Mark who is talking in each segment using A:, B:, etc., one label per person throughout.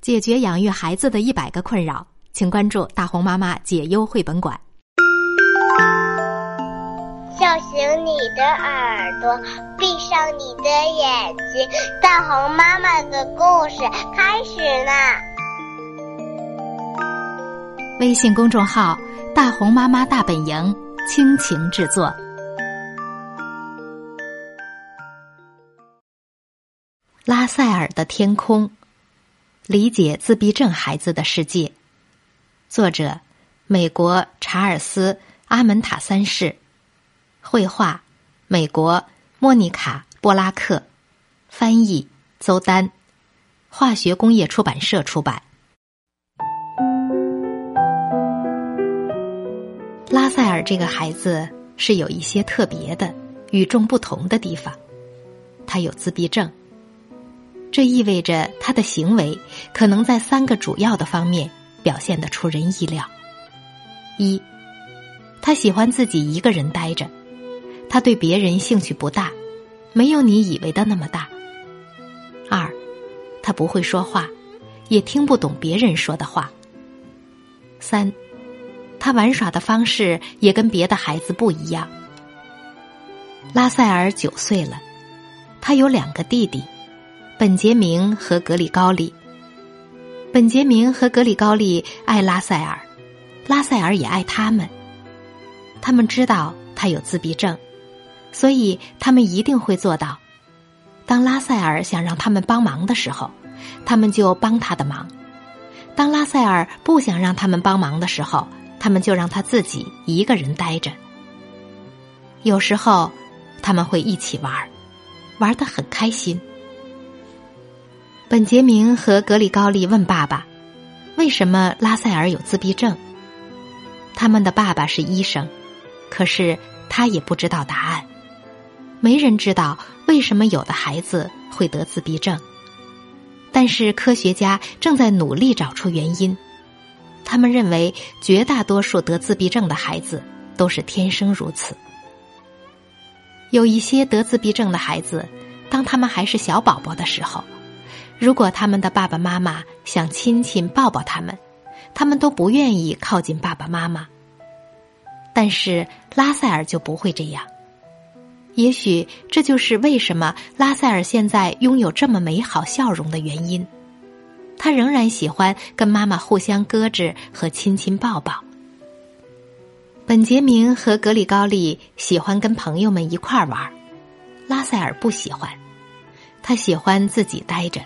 A: 解决养育孩子的一百个困扰，请关注大红妈妈解忧绘本馆。
B: 叫醒你的耳朵，闭上你的眼睛，大红妈妈的故事开始啦！
A: 微信公众号“大红妈妈大本营”倾情制作。拉塞尔的天空，理解自闭症孩子的世界。作者：美国查尔斯·阿门塔三世。绘画：美国莫妮卡·波拉克。翻译：邹丹。化学工业出版社出版。拉塞尔这个孩子是有一些特别的、与众不同的地方。他有自闭症。这意味着他的行为可能在三个主要的方面表现得出人意料：一，他喜欢自己一个人待着，他对别人兴趣不大，没有你以为的那么大；二，他不会说话，也听不懂别人说的话；三，他玩耍的方式也跟别的孩子不一样。拉塞尔九岁了，他有两个弟弟。本杰明和格里高利。本杰明和格里高利爱拉塞尔，拉塞尔也爱他们。他们知道他有自闭症，所以他们一定会做到：当拉塞尔想让他们帮忙的时候，他们就帮他的忙；当拉塞尔不想让他们帮忙的时候，他们就让他自己一个人待着。有时候，他们会一起玩，玩得很开心。本杰明和格里高利问爸爸：“为什么拉塞尔有自闭症？”他们的爸爸是医生，可是他也不知道答案。没人知道为什么有的孩子会得自闭症，但是科学家正在努力找出原因。他们认为绝大多数得自闭症的孩子都是天生如此。有一些得自闭症的孩子，当他们还是小宝宝的时候。如果他们的爸爸妈妈想亲亲抱抱他们，他们都不愿意靠近爸爸妈妈。但是拉塞尔就不会这样。也许这就是为什么拉塞尔现在拥有这么美好笑容的原因。他仍然喜欢跟妈妈互相搁置和亲亲抱抱。本杰明和格里高利喜欢跟朋友们一块儿玩，拉塞尔不喜欢，他喜欢自己待着。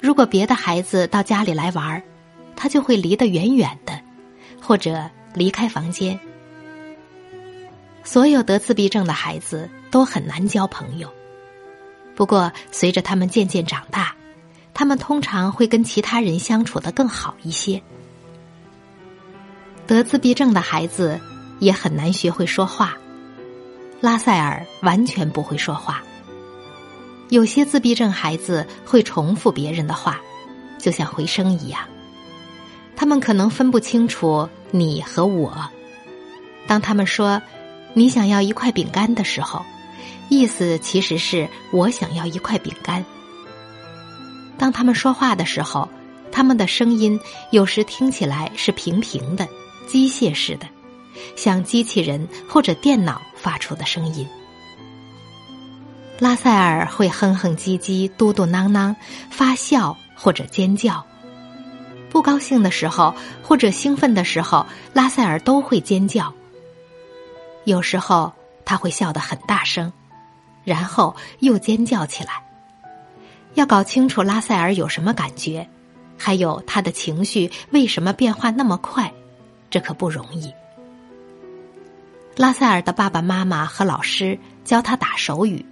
A: 如果别的孩子到家里来玩儿他就会离得远远的，或者离开房间。所有得自闭症的孩子都很难交朋友，不过随着他们渐渐长大，他们通常会跟其他人相处的更好一些。得自闭症的孩子也很难学会说话，拉塞尔完全不会说话。有些自闭症孩子会重复别人的话，就像回声一样。他们可能分不清楚你和我。当他们说“你想要一块饼干”的时候，意思其实是我想要一块饼干。当他们说话的时候，他们的声音有时听起来是平平的、机械式的，像机器人或者电脑发出的声音。拉塞尔会哼哼唧唧、嘟嘟囔囔、发笑或者尖叫。不高兴的时候或者兴奋的时候，拉塞尔都会尖叫。有时候他会笑得很大声，然后又尖叫起来。要搞清楚拉塞尔有什么感觉，还有他的情绪为什么变化那么快，这可不容易。拉塞尔的爸爸妈妈和老师教他打手语。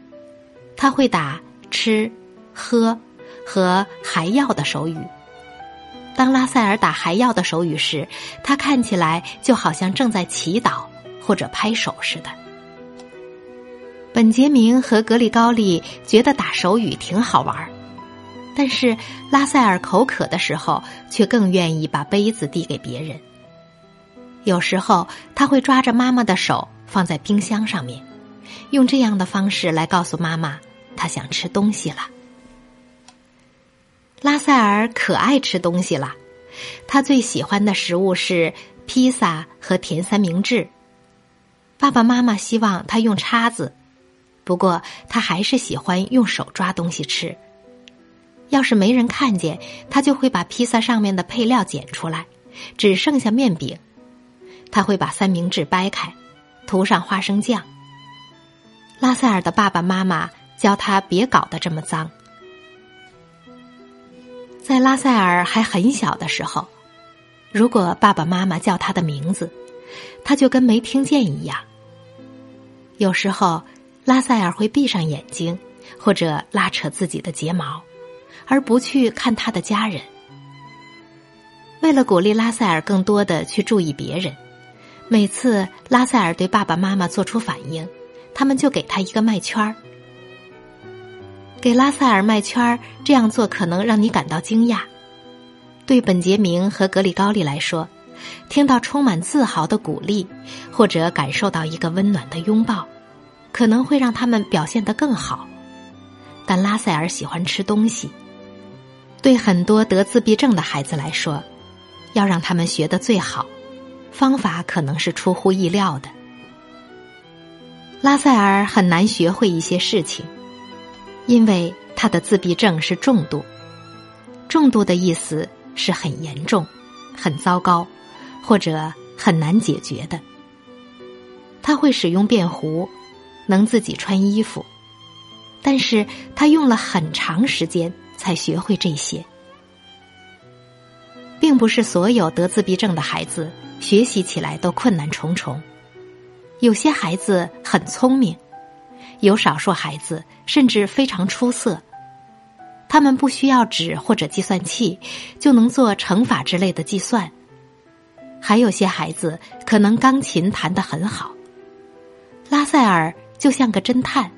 A: 他会打吃、喝和还要的手语。当拉塞尔打还要的手语时，他看起来就好像正在祈祷或者拍手似的。本杰明和格里高利觉得打手语挺好玩儿但是拉塞尔口渴的时候却更愿意把杯子递给别人。有时候他会抓着妈妈的手放在冰箱上面，用这样的方式来告诉妈妈。他想吃东西了。拉塞尔可爱吃东西了，他最喜欢的食物是披萨和甜三明治。爸爸妈妈希望他用叉子，不过他还是喜欢用手抓东西吃。要是没人看见，他就会把披萨上面的配料捡出来，只剩下面饼。他会把三明治掰开，涂上花生酱。拉塞尔的爸爸妈妈教他别搞得这么脏。在拉塞尔还很小的时候，如果爸爸妈妈叫他的名字，他就跟没听见一样。有时候，拉塞尔会闭上眼睛，或者拉扯自己的睫毛，而不去看他的家人。为了鼓励拉塞尔更多的去注意别人，每次拉塞尔对爸爸妈妈做出反应，他们就给他一个麦圈儿。给拉塞尔麦圈儿，这样做可能让你感到惊讶。对本杰明和格里高利来说，听到充满自豪的鼓励，或者感受到一个温暖的拥抱，可能会让他们表现得更好。但拉塞尔喜欢吃东西。对很多得自闭症的孩子来说，要让他们学得最好，方法可能是出乎意料的。拉塞尔很难学会一些事情。因为他的自闭症是重度，重度的意思是很严重、很糟糕，或者很难解决的。他会使用便壶，能自己穿衣服，但是他用了很长时间才学会这些。并不是所有得自闭症的孩子学习起来都困难重重，有些孩子很聪明。有少数孩子甚至非常出色，他们不需要纸或者计算器就能做乘法之类的计算。还有些孩子可能钢琴弹得很好。拉塞尔就像个侦探，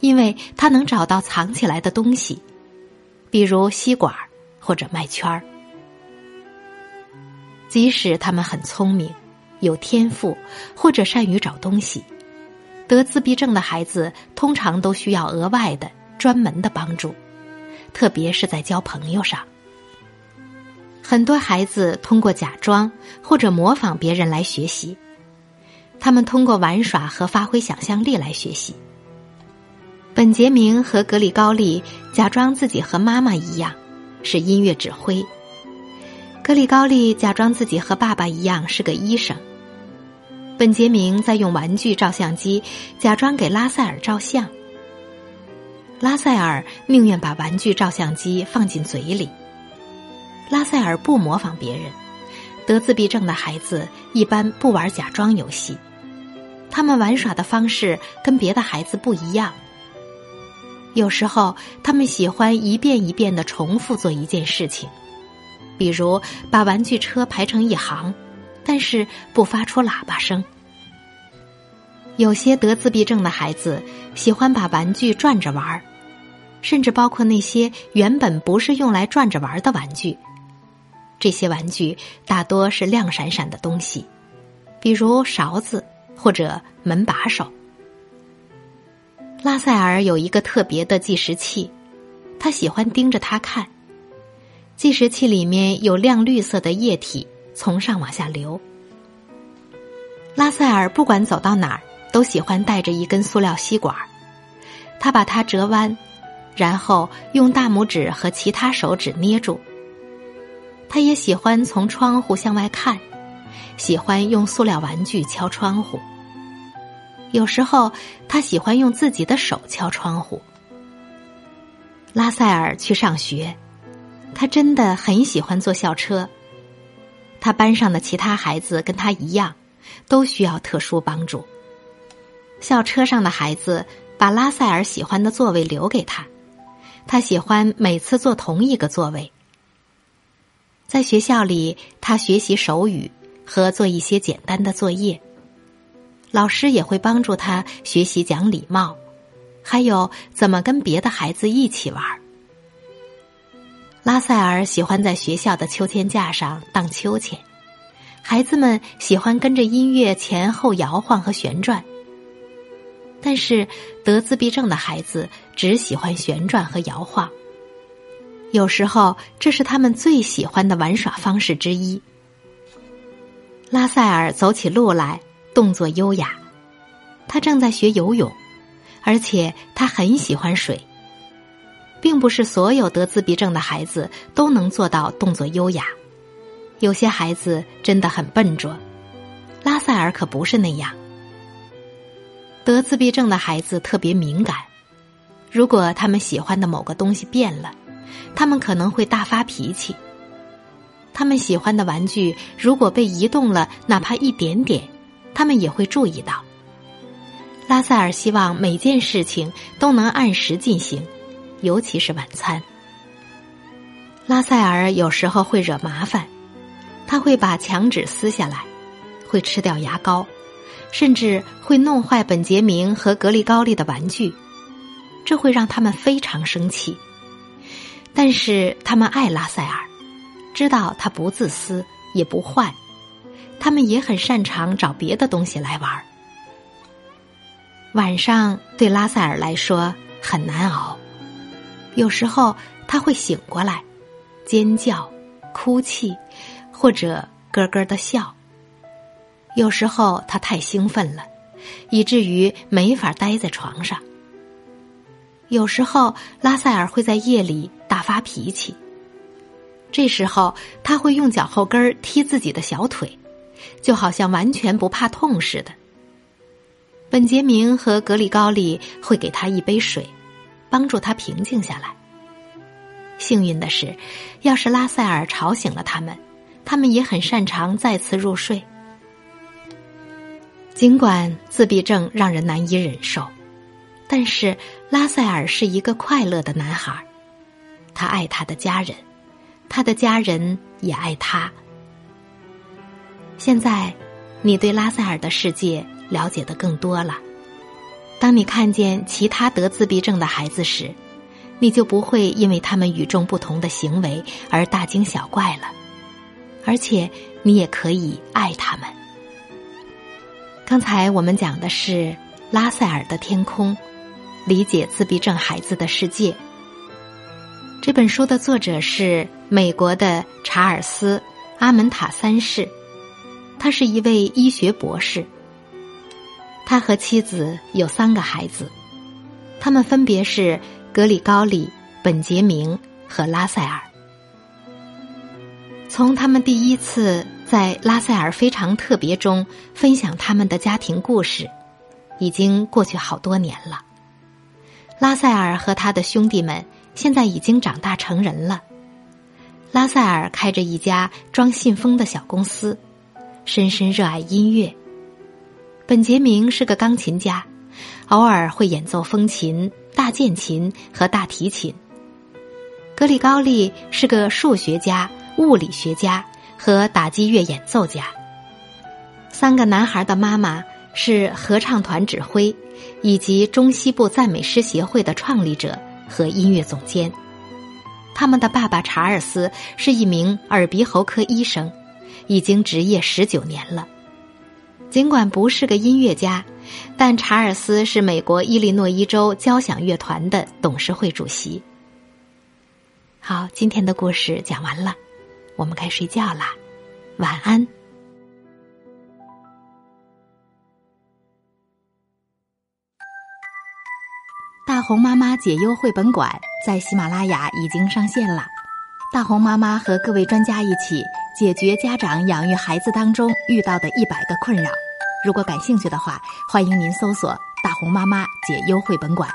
A: 因为他能找到藏起来的东西，比如吸管或者麦圈儿。即使他们很聪明、有天赋或者善于找东西。得自闭症的孩子通常都需要额外的、专门的帮助，特别是在交朋友上。很多孩子通过假装或者模仿别人来学习，他们通过玩耍和发挥想象力来学习。本杰明和格里高利假装自己和妈妈一样是音乐指挥，格里高利假装自己和爸爸一样是个医生。本杰明在用玩具照相机假装给拉塞尔照相，拉塞尔宁愿把玩具照相机放进嘴里。拉塞尔不模仿别人，得自闭症的孩子一般不玩假装游戏，他们玩耍的方式跟别的孩子不一样。有时候，他们喜欢一遍一遍的重复做一件事情，比如把玩具车排成一行。但是不发出喇叭声。有些得自闭症的孩子喜欢把玩具转着玩儿，甚至包括那些原本不是用来转着玩的玩具。这些玩具大多是亮闪闪的东西，比如勺子或者门把手。拉塞尔有一个特别的计时器，他喜欢盯着它看。计时器里面有亮绿色的液体。从上往下流。拉塞尔不管走到哪儿，都喜欢带着一根塑料吸管。他把它折弯，然后用大拇指和其他手指捏住。他也喜欢从窗户向外看，喜欢用塑料玩具敲窗户。有时候，他喜欢用自己的手敲窗户。拉塞尔去上学，他真的很喜欢坐校车。他班上的其他孩子跟他一样，都需要特殊帮助。校车上的孩子把拉塞尔喜欢的座位留给他，他喜欢每次坐同一个座位。在学校里，他学习手语和做一些简单的作业。老师也会帮助他学习讲礼貌，还有怎么跟别的孩子一起玩。拉塞尔喜欢在学校的秋千架上荡秋千，孩子们喜欢跟着音乐前后摇晃和旋转。但是得自闭症的孩子只喜欢旋转和摇晃，有时候这是他们最喜欢的玩耍方式之一。拉塞尔走起路来动作优雅，他正在学游泳，而且他很喜欢水。并不是所有得自闭症的孩子都能做到动作优雅，有些孩子真的很笨拙。拉塞尔可不是那样。得自闭症的孩子特别敏感，如果他们喜欢的某个东西变了，他们可能会大发脾气。他们喜欢的玩具如果被移动了，哪怕一点点，他们也会注意到。拉塞尔希望每件事情都能按时进行。尤其是晚餐，拉塞尔有时候会惹麻烦，他会把墙纸撕下来，会吃掉牙膏，甚至会弄坏本杰明和格里高利的玩具，这会让他们非常生气。但是他们爱拉塞尔，知道他不自私也不坏，他们也很擅长找别的东西来玩。晚上对拉塞尔来说很难熬。有时候他会醒过来，尖叫、哭泣，或者咯咯的笑。有时候他太兴奋了，以至于没法待在床上。有时候拉塞尔会在夜里大发脾气，这时候他会用脚后跟踢自己的小腿，就好像完全不怕痛似的。本杰明和格里高利会给他一杯水。帮助他平静下来。幸运的是，要是拉塞尔吵醒了他们，他们也很擅长再次入睡。尽管自闭症让人难以忍受，但是拉塞尔是一个快乐的男孩，他爱他的家人，他的家人也爱他。现在，你对拉塞尔的世界了解的更多了。当你看见其他得自闭症的孩子时，你就不会因为他们与众不同的行为而大惊小怪了，而且你也可以爱他们。刚才我们讲的是拉塞尔的天空，理解自闭症孩子的世界。这本书的作者是美国的查尔斯·阿门塔三世，他是一位医学博士。他和妻子有三个孩子，他们分别是格里高利、本杰明和拉塞尔。从他们第一次在拉塞尔非常特别中分享他们的家庭故事，已经过去好多年了。拉塞尔和他的兄弟们现在已经长大成人了。拉塞尔开着一家装信封的小公司，深深热爱音乐。本杰明是个钢琴家，偶尔会演奏风琴、大键琴和大提琴。格里高利是个数学家、物理学家和打击乐演奏家。三个男孩的妈妈是合唱团指挥，以及中西部赞美诗协会的创立者和音乐总监。他们的爸爸查尔斯是一名耳鼻喉科医生，已经执业十九年了。尽管不是个音乐家，但查尔斯是美国伊利诺伊州交响乐团的董事会主席。好，今天的故事讲完了，我们该睡觉啦，晚安。大红妈妈解忧绘本馆在喜马拉雅已经上线了，大红妈妈和各位专家一起解决家长养育孩子当中遇到的一百个困扰。如果感兴趣的话，欢迎您搜索“大红妈妈解忧绘本馆”。